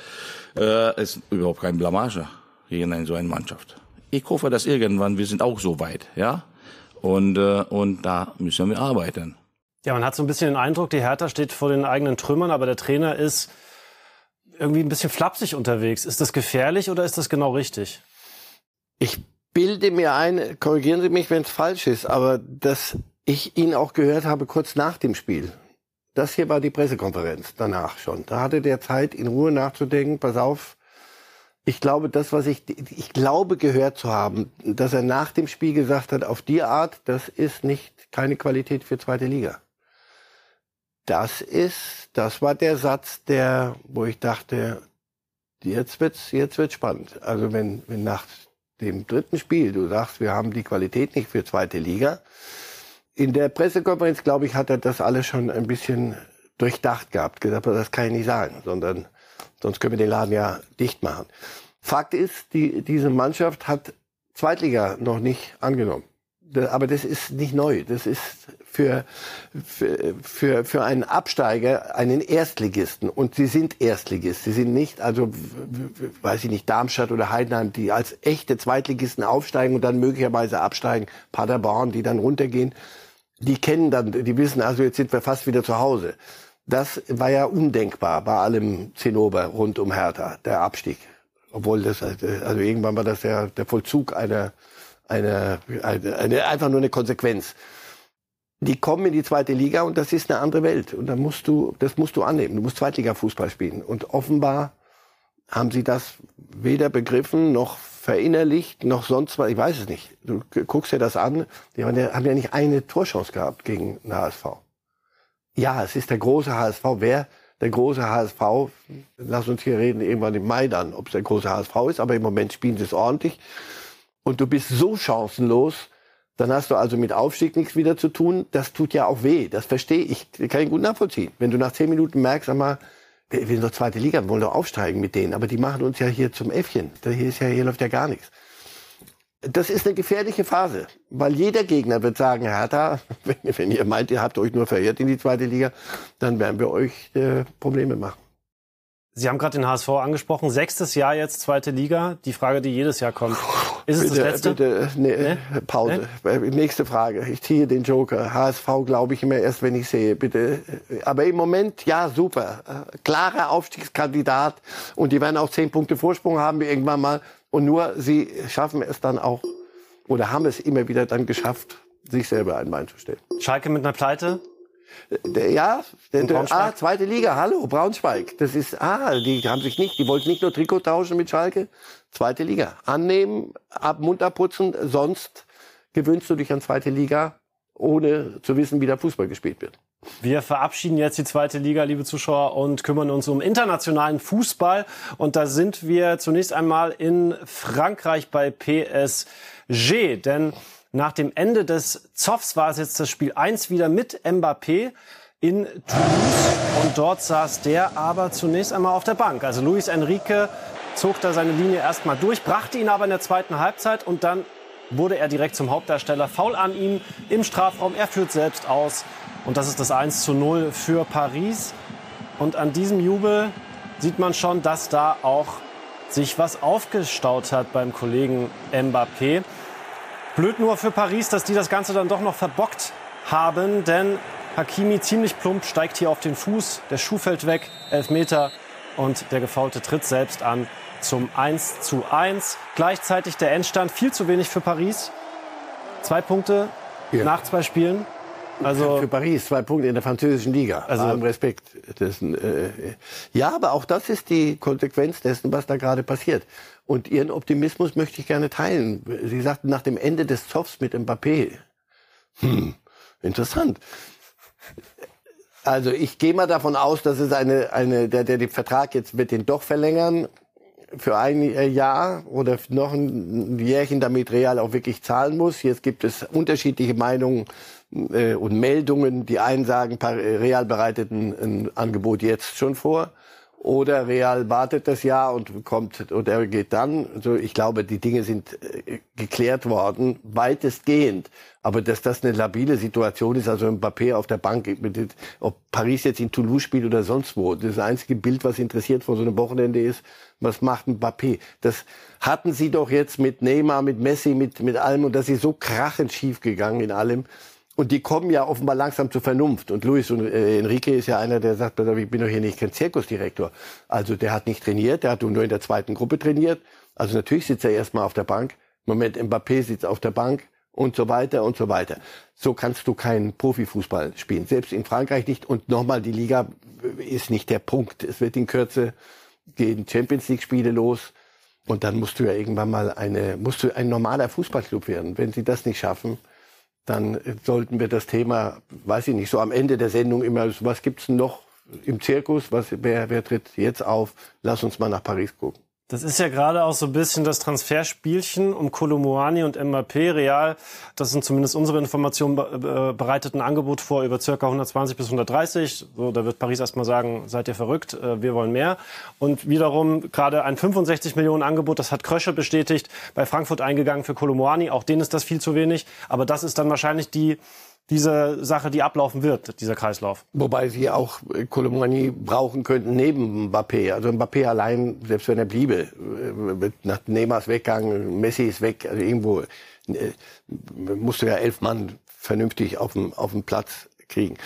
äh, ist überhaupt kein Blamage gegen eine, so eine Mannschaft. Ich hoffe, dass irgendwann, wir sind auch so weit, ja. Und, äh, und da müssen wir arbeiten. Ja, man hat so ein bisschen den Eindruck, die Hertha steht vor den eigenen Trümmern, aber der Trainer ist irgendwie ein bisschen flapsig unterwegs. Ist das gefährlich oder ist das genau richtig? Ich bilde mir ein, korrigieren Sie mich, wenn es falsch ist, aber das ich ihn auch gehört habe kurz nach dem Spiel. Das hier war die Pressekonferenz danach schon. Da hatte der Zeit, in Ruhe nachzudenken. Pass auf. Ich glaube, das, was ich, ich glaube gehört zu haben, dass er nach dem Spiel gesagt hat, auf die Art, das ist nicht keine Qualität für zweite Liga. Das ist, das war der Satz, der, wo ich dachte, jetzt wird's, jetzt wird's spannend. Also wenn, wenn nach dem dritten Spiel du sagst, wir haben die Qualität nicht für zweite Liga, in der Pressekonferenz, glaube ich, hat er das alles schon ein bisschen durchdacht gehabt. Gesagt, das kann ich nicht sagen, sondern sonst können wir den Laden ja dicht machen. Fakt ist, die, diese Mannschaft hat Zweitliga noch nicht angenommen. Aber das ist nicht neu. Das ist für, für, für, einen Absteiger einen Erstligisten. Und sie sind Erstligist. Sie sind nicht, also, weiß ich nicht, Darmstadt oder Heidenheim, die als echte Zweitligisten aufsteigen und dann möglicherweise absteigen. Paderborn, die dann runtergehen die kennen dann, die wissen, also jetzt sind wir fast wieder zu Hause. Das war ja undenkbar bei allem Zinnober rund um Hertha, der Abstieg. Obwohl das, also irgendwann war das ja der Vollzug einer, einer, eine, eine, einfach nur eine Konsequenz. Die kommen in die zweite Liga und das ist eine andere Welt. Und da musst du, das musst du annehmen. Du musst Zweitliga-Fußball spielen. Und offenbar haben sie das weder begriffen noch verinnerlicht, noch sonst was. Ich weiß es nicht. Du guckst dir das an. Die haben ja, nicht eine Torchance gehabt gegen den HSV. Ja, es ist der große HSV. Wer der große HSV, lass uns hier reden, irgendwann im Mai dann, ob es der große HSV ist, aber im Moment spielen sie es ordentlich. Und du bist so chancenlos, Dann hast du also mit Aufstieg nichts wieder zu tun. Das tut ja auch weh. Das verstehe ich. Kann ich gut nachvollziehen. Wenn du nach zehn Minuten merkst, einmal, wir sind doch zweite Liga, wollen doch aufsteigen mit denen. Aber die machen uns ja hier zum Äffchen. Hier, ist ja, hier läuft ja gar nichts. Das ist eine gefährliche Phase, weil jeder Gegner wird sagen, Hertha, wenn, wenn ihr meint, ihr habt euch nur verirrt in die zweite Liga, dann werden wir euch äh, Probleme machen. Sie haben gerade den HSV angesprochen. Sechstes Jahr jetzt, zweite Liga. Die Frage, die jedes Jahr kommt. Ist es bitte, das letzte? Bitte, nee, nee? Pause. Nee? Nächste Frage. Ich ziehe den Joker. HSV glaube ich immer erst, wenn ich sehe. Bitte. Aber im Moment, ja, super. Klarer Aufstiegskandidat. Und die werden auch zehn Punkte Vorsprung haben irgendwann mal. Und nur sie schaffen es dann auch, oder haben es immer wieder dann geschafft, sich selber ein Bein zu stellen. Schalke mit einer Pleite? Ja, der, ah, zweite Liga, hallo, Braunschweig. Das ist, ah, die haben sich nicht, die wollten nicht nur Trikot tauschen mit Schalke. Zweite Liga. Annehmen, ab Mund abputzen, sonst gewöhnst du dich an zweite Liga, ohne zu wissen, wie der Fußball gespielt wird. Wir verabschieden jetzt die zweite Liga, liebe Zuschauer, und kümmern uns um internationalen Fußball. Und da sind wir zunächst einmal in Frankreich bei PSG. Denn nach dem Ende des Zoffs war es jetzt das Spiel 1 wieder mit Mbappé in Toulouse. Und dort saß der aber zunächst einmal auf der Bank. Also Luis Enrique zog da seine Linie erstmal durch, brachte ihn aber in der zweiten Halbzeit und dann wurde er direkt zum Hauptdarsteller. Foul an ihm im Strafraum. Er führt selbst aus. Und das ist das 1 zu 0 für Paris. Und an diesem Jubel sieht man schon, dass da auch sich was aufgestaut hat beim Kollegen Mbappé. Blöd nur für Paris, dass die das Ganze dann doch noch verbockt haben, denn Hakimi ziemlich plump steigt hier auf den Fuß, der Schuh fällt weg, elf Meter und der Gefaulte tritt selbst an zum 1 zu 1. Gleichzeitig der Endstand viel zu wenig für Paris. Zwei Punkte ja. nach zwei Spielen. Also für Paris zwei Punkte in der französischen Liga. Also allem Respekt. Dessen, äh, ja, aber auch das ist die Konsequenz dessen, was da gerade passiert. Und Ihren Optimismus möchte ich gerne teilen. Sie sagten nach dem Ende des Zoffs mit Mbappé. Hm, interessant. Also ich gehe mal davon aus, dass es eine, eine der, der den Vertrag jetzt wird den doch verlängern für ein Jahr oder noch ein Jährchen, damit Real auch wirklich zahlen muss. Jetzt gibt es unterschiedliche Meinungen äh, und Meldungen. Die einen sagen, Real bereitet ein, ein Angebot jetzt schon vor. Oder Real wartet das Jahr und kommt oder geht dann. Also ich glaube, die Dinge sind äh, geklärt worden, weitestgehend. Aber dass das eine labile Situation ist, also Mbappé auf der Bank, ob Paris jetzt in Toulouse spielt oder sonst wo, das einzige Bild, was interessiert vor so einem Wochenende ist, was macht Mbappé? Das hatten sie doch jetzt mit Neymar, mit Messi, mit, mit allem und das ist so krachend schief gegangen in allem. Und die kommen ja offenbar langsam zur Vernunft. Und Luis und äh, Enrique ist ja einer, der sagt, ich bin doch hier nicht kein Zirkusdirektor. Also der hat nicht trainiert, der hat nur in der zweiten Gruppe trainiert. Also natürlich sitzt er erstmal auf der Bank. Moment, Mbappé sitzt auf der Bank und so weiter und so weiter. So kannst du keinen Profifußball spielen. Selbst in Frankreich nicht. Und nochmal, die Liga ist nicht der Punkt. Es wird in Kürze gehen Champions League Spiele los. Und dann musst du ja irgendwann mal eine, musst du ein normaler Fußballclub werden. Wenn sie das nicht schaffen, dann sollten wir das Thema, weiß ich nicht, so am Ende der Sendung immer, was gibt's noch im Zirkus? Was, wer, wer tritt jetzt auf? Lass uns mal nach Paris gucken. Das ist ja gerade auch so ein bisschen das Transferspielchen um Kolomoani und Mbappé. Real, das sind zumindest unsere Informationen, bereitet ein Angebot vor über circa 120 bis 130. So, da wird Paris erstmal sagen, seid ihr verrückt, äh, wir wollen mehr. Und wiederum gerade ein 65 Millionen Angebot, das hat Krösche bestätigt, bei Frankfurt eingegangen für Kolomoani. Auch denen ist das viel zu wenig. Aber das ist dann wahrscheinlich die diese Sache, die ablaufen wird, dieser Kreislauf. Wobei sie auch Kolomani brauchen könnten neben Mbappé. Also Mbappé allein, selbst wenn er bliebe, äh, nach Neymars Weggang, Messi ist weg, also irgendwo äh, musst du ja elf Mann vernünftig auf dem, auf dem Platz kriegen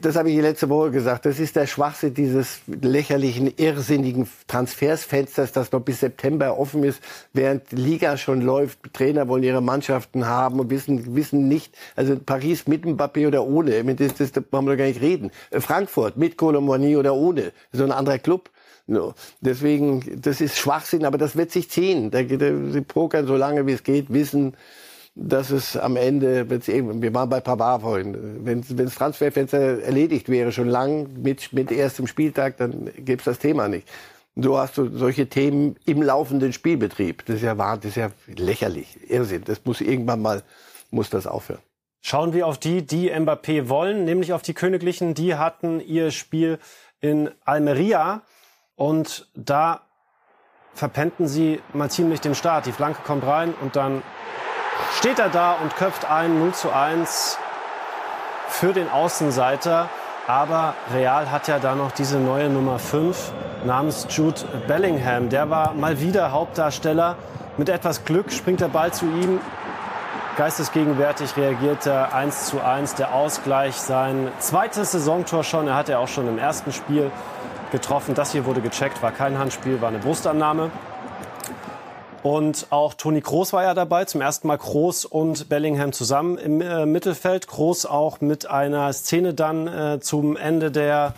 das habe ich letzte Woche gesagt, das ist der Schwachsinn dieses lächerlichen, irrsinnigen Transfersfensters, das noch bis September offen ist, während Liga schon läuft. Trainer wollen ihre Mannschaften haben und wissen, wissen nicht, also Paris mit Mbappé oder ohne, das, das, das wollen wir gar nicht reden. Frankfurt mit Colomani oder ohne, so ein anderer Club. No. Deswegen, das ist Schwachsinn, aber das wird sich ziehen. Da, da, sie pokern so lange wie es geht, wissen, dass es am Ende, wenn's eben, wir waren bei Pavard vorhin, wenn das Transferfenster erledigt wäre, schon lang mit, mit erstem Spieltag, dann gäbe es das Thema nicht. So hast du solche Themen im laufenden Spielbetrieb. Das ist ja wahr, das ist ja lächerlich, Irrsinn. Das muss irgendwann mal muss das aufhören. Schauen wir auf die, die Mbappé wollen, nämlich auf die Königlichen. Die hatten ihr Spiel in Almeria und da verpennten sie mal ziemlich den Start. Die Flanke kommt rein und dann steht er da und köpft ein 0 zu 1 für den Außenseiter. Aber Real hat ja da noch diese neue Nummer 5 namens Jude Bellingham. Der war mal wieder Hauptdarsteller. Mit etwas Glück springt der Ball zu ihm. Geistesgegenwärtig reagiert er 1 zu 1. Der Ausgleich, sein zweites Saisontor schon. Er hat ja auch schon im ersten Spiel getroffen. Das hier wurde gecheckt, war kein Handspiel, war eine Brustannahme. Und auch Toni Kroos war ja dabei. Zum ersten Mal Kroos und Bellingham zusammen im äh, Mittelfeld. Kroos auch mit einer Szene dann äh, zum Ende der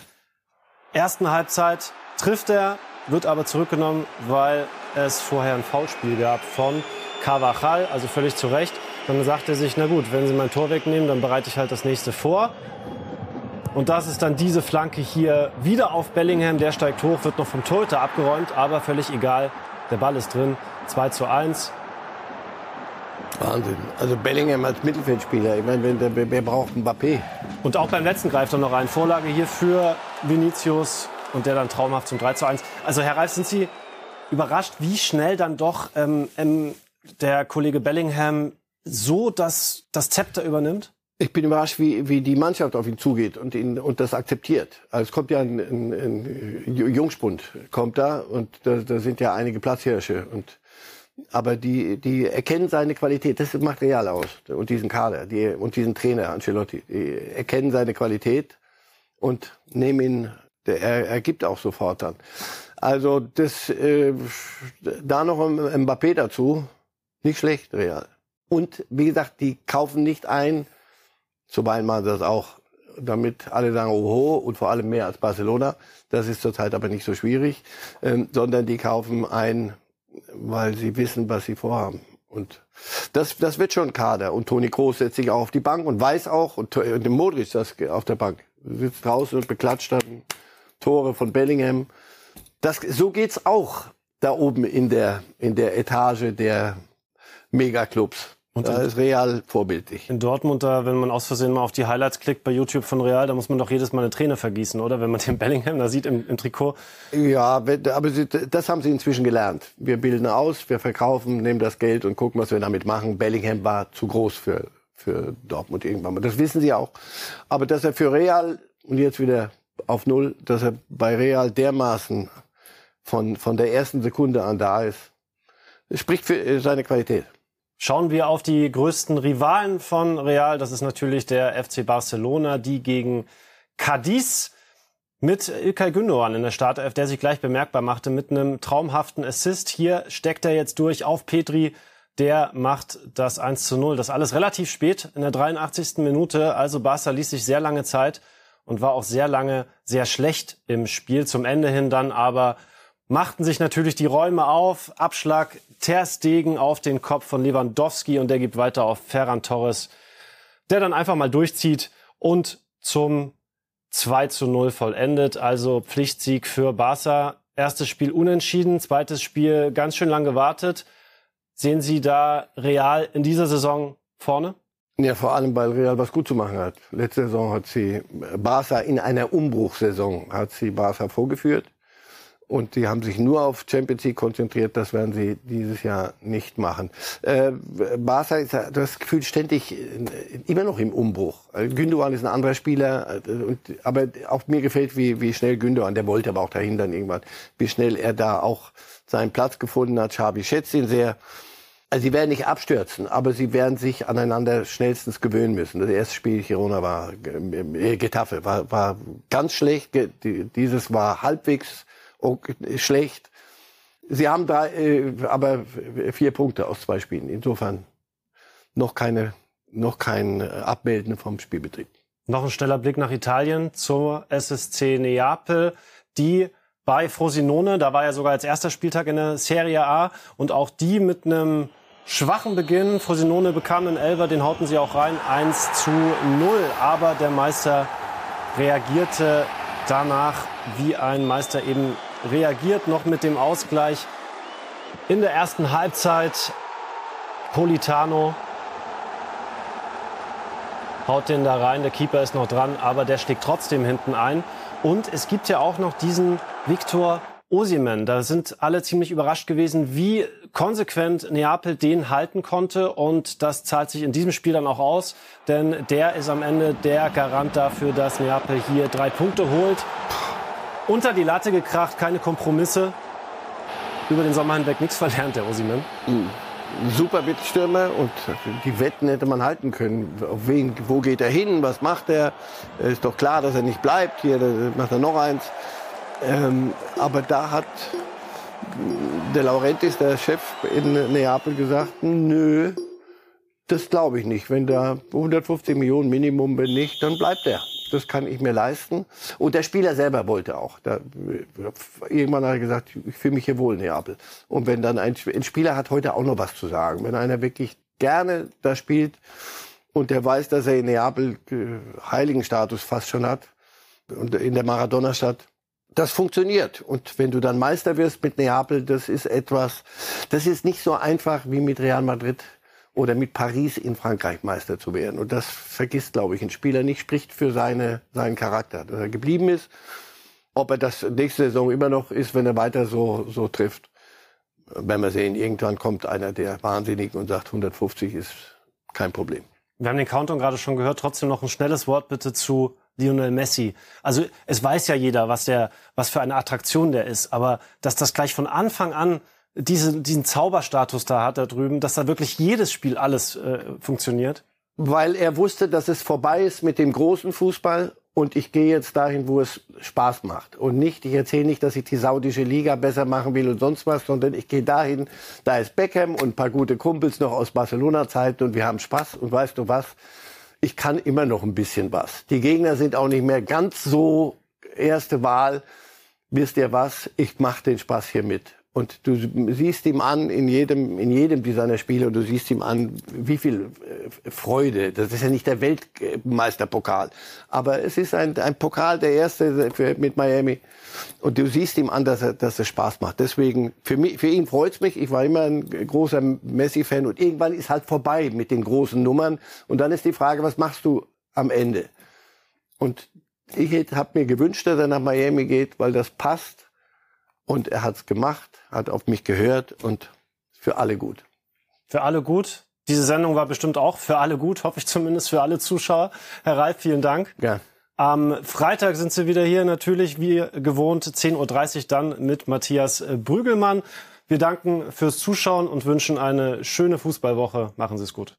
ersten Halbzeit. Trifft er, wird aber zurückgenommen, weil es vorher ein Foulspiel gab von Carvajal, also völlig zu Recht. Dann sagt er sich, na gut, wenn Sie mein Tor wegnehmen, dann bereite ich halt das nächste vor. Und das ist dann diese Flanke hier wieder auf Bellingham. Der steigt hoch, wird noch vom Torhüter abgeräumt, aber völlig egal. Der Ball ist drin. 2 zu 1. Wahnsinn. Also Bellingham als Mittelfeldspieler. Ich meine, wer, wer braucht Mbappé? Und auch beim letzten greift er noch eine Vorlage hier für Vinicius und der dann traumhaft zum 3 zu 1. Also Herr Reif, sind Sie überrascht, wie schnell dann doch ähm, ähm, der Kollege Bellingham so das, das Zepter übernimmt? Ich bin überrascht, wie, wie die Mannschaft auf ihn zugeht und ihn und das akzeptiert. Also es kommt ja ein, ein, ein Jungspund, kommt da und da, da sind ja einige Platzhirsche und aber die, die erkennen seine Qualität. Das macht Real aus. Und diesen Kader die, und diesen Trainer, Ancelotti. Die erkennen seine Qualität und nehmen ihn, der, er, er gibt auch sofort dann. Also das, äh, da noch ein Mbappé dazu, nicht schlecht, Real. Und wie gesagt, die kaufen nicht ein, machen sie das auch, damit alle sagen, oho, und vor allem mehr als Barcelona. Das ist zurzeit aber nicht so schwierig, ähm, sondern die kaufen ein, weil sie wissen, was sie vorhaben. Und das, das wird schon Kader. Und Toni Kroos setzt sich auch auf die Bank und weiß auch, und, und Modric das auf der Bank, sitzt draußen und beklatscht dann Tore von Bellingham. Das, so geht's auch da oben in der, in der Etage der Megaclubs. Und da ist Real vorbildlich. In Dortmund, da, wenn man aus Versehen mal auf die Highlights klickt bei YouTube von Real, da muss man doch jedes Mal eine Träne vergießen, oder? Wenn man den Bellingham da sieht im, im Trikot. Ja, aber das haben sie inzwischen gelernt. Wir bilden aus, wir verkaufen, nehmen das Geld und gucken, was wir damit machen. Bellingham war zu groß für, für Dortmund irgendwann mal. Das wissen sie auch. Aber dass er für Real, und jetzt wieder auf Null, dass er bei Real dermaßen von, von der ersten Sekunde an da ist, spricht für seine Qualität. Schauen wir auf die größten Rivalen von Real. Das ist natürlich der FC Barcelona, die gegen Cadiz mit Ilkay Gündogan in der Startelf, der sich gleich bemerkbar machte mit einem traumhaften Assist. Hier steckt er jetzt durch auf Petri. Der macht das 1 zu 0. Das alles relativ spät in der 83. Minute. Also Barca ließ sich sehr lange Zeit und war auch sehr lange sehr schlecht im Spiel. Zum Ende hin dann aber machten sich natürlich die Räume auf. Abschlag Ter Stegen auf den Kopf von Lewandowski und der gibt weiter auf Ferran Torres, der dann einfach mal durchzieht und zum 2 zu 0 vollendet. Also Pflichtsieg für Barca. Erstes Spiel unentschieden, zweites Spiel ganz schön lang gewartet. Sehen Sie da Real in dieser Saison vorne? Ja, vor allem, weil Real was gut zu machen hat. Letzte Saison hat sie Barca in einer Umbruchssaison hat sie Barca vorgeführt. Und die haben sich nur auf Champions League konzentriert. Das werden sie dieses Jahr nicht machen. Äh, Barca ist das Gefühl ständig äh, immer noch im Umbruch. Also Gündogan ist ein anderer Spieler. Äh, und, aber auch mir gefällt, wie, wie schnell Gündogan, der wollte aber auch dahin dann irgendwann, wie schnell er da auch seinen Platz gefunden hat. Xabi schätzt ihn sehr. Also sie werden nicht abstürzen, aber sie werden sich aneinander schnellstens gewöhnen müssen. Das erste Spiel Girona war äh, Getafe war, war ganz schlecht. Dieses war halbwegs schlecht. Sie haben drei, äh, aber vier Punkte aus zwei Spielen. Insofern noch keine, noch kein äh, Abmelden vom Spielbetrieb. Noch ein schneller Blick nach Italien zur SSC Neapel, die bei Frosinone, da war ja sogar als erster Spieltag in der Serie A und auch die mit einem schwachen Beginn. Frosinone bekam einen Elber, den hauten sie auch rein, 1 zu 0. Aber der Meister reagierte danach, wie ein Meister eben reagiert noch mit dem Ausgleich in der ersten Halbzeit. Politano haut den da rein. Der Keeper ist noch dran, aber der schlägt trotzdem hinten ein. Und es gibt ja auch noch diesen Viktor Osimen. Da sind alle ziemlich überrascht gewesen, wie konsequent Neapel den halten konnte. Und das zahlt sich in diesem Spiel dann auch aus, denn der ist am Ende der Garant dafür, dass Neapel hier drei Punkte holt. Unter die Latte gekracht, keine Kompromisse. Über den Sommer hinweg nichts verlernt, der Osimen. Mhm super Mittelstürmer und die Wetten hätte man halten können. Auf wen, wo geht er hin? Was macht er? Ist doch klar, dass er nicht bleibt. Hier macht er noch eins. Ähm, aber da hat der Laurentis, der Chef in Neapel, gesagt, nö, das glaube ich nicht. Wenn da 150 Millionen Minimum bin nicht, dann bleibt er. Das kann ich mir leisten. Und der Spieler selber wollte auch. Da, irgendwann hat er gesagt, ich fühle mich hier wohl in Neapel. Und wenn dann ein, ein Spieler hat heute auch noch was zu sagen. Wenn einer wirklich gerne da spielt und der weiß, dass er in Neapel äh, Heiligenstatus fast schon hat und in der Maradona-Stadt, das funktioniert. Und wenn du dann Meister wirst mit Neapel, das ist etwas, das ist nicht so einfach wie mit Real Madrid oder mit Paris in Frankreich Meister zu werden. Und das vergisst, glaube ich, ein Spieler nicht, spricht für seine, seinen Charakter, dass er geblieben ist. Ob er das nächste Saison immer noch ist, wenn er weiter so, so trifft, werden wir sehen. Irgendwann kommt einer der Wahnsinnigen und sagt, 150 ist kein Problem. Wir haben den Countdown gerade schon gehört. Trotzdem noch ein schnelles Wort bitte zu Lionel Messi. Also es weiß ja jeder, was der, was für eine Attraktion der ist. Aber dass das gleich von Anfang an diese, diesen Zauberstatus da hat da drüben, dass da wirklich jedes Spiel alles äh, funktioniert. Weil er wusste, dass es vorbei ist mit dem großen Fußball und ich gehe jetzt dahin, wo es Spaß macht. Und nicht, ich erzähle nicht, dass ich die saudische Liga besser machen will und sonst was, sondern ich gehe dahin, da ist Beckham und ein paar gute Kumpels noch aus Barcelona-Zeiten und wir haben Spaß und weißt du was, ich kann immer noch ein bisschen was. Die Gegner sind auch nicht mehr ganz so erste Wahl. Wisst ihr was? Ich mache den Spaß hier mit. Und du siehst ihm an in jedem, in jedem dieser Spiele und du siehst ihm an, wie viel äh, Freude. Das ist ja nicht der Weltmeisterpokal. Aber es ist ein, ein Pokal, der erste für, mit Miami. Und du siehst ihm an, dass er, dass er Spaß macht. Deswegen, für, mich, für ihn freut's mich. Ich war immer ein großer Messi-Fan und irgendwann ist halt vorbei mit den großen Nummern. Und dann ist die Frage, was machst du am Ende? Und ich habe mir gewünscht, dass er nach Miami geht, weil das passt und er hat's gemacht, hat auf mich gehört und für alle gut. Für alle gut. Diese Sendung war bestimmt auch für alle gut, hoffe ich zumindest für alle Zuschauer. Herr Reif, vielen Dank. Ja. Am Freitag sind Sie wieder hier, natürlich wie gewohnt, 10.30 Uhr dann mit Matthias Brügelmann. Wir danken fürs Zuschauen und wünschen eine schöne Fußballwoche. Machen Sie es gut.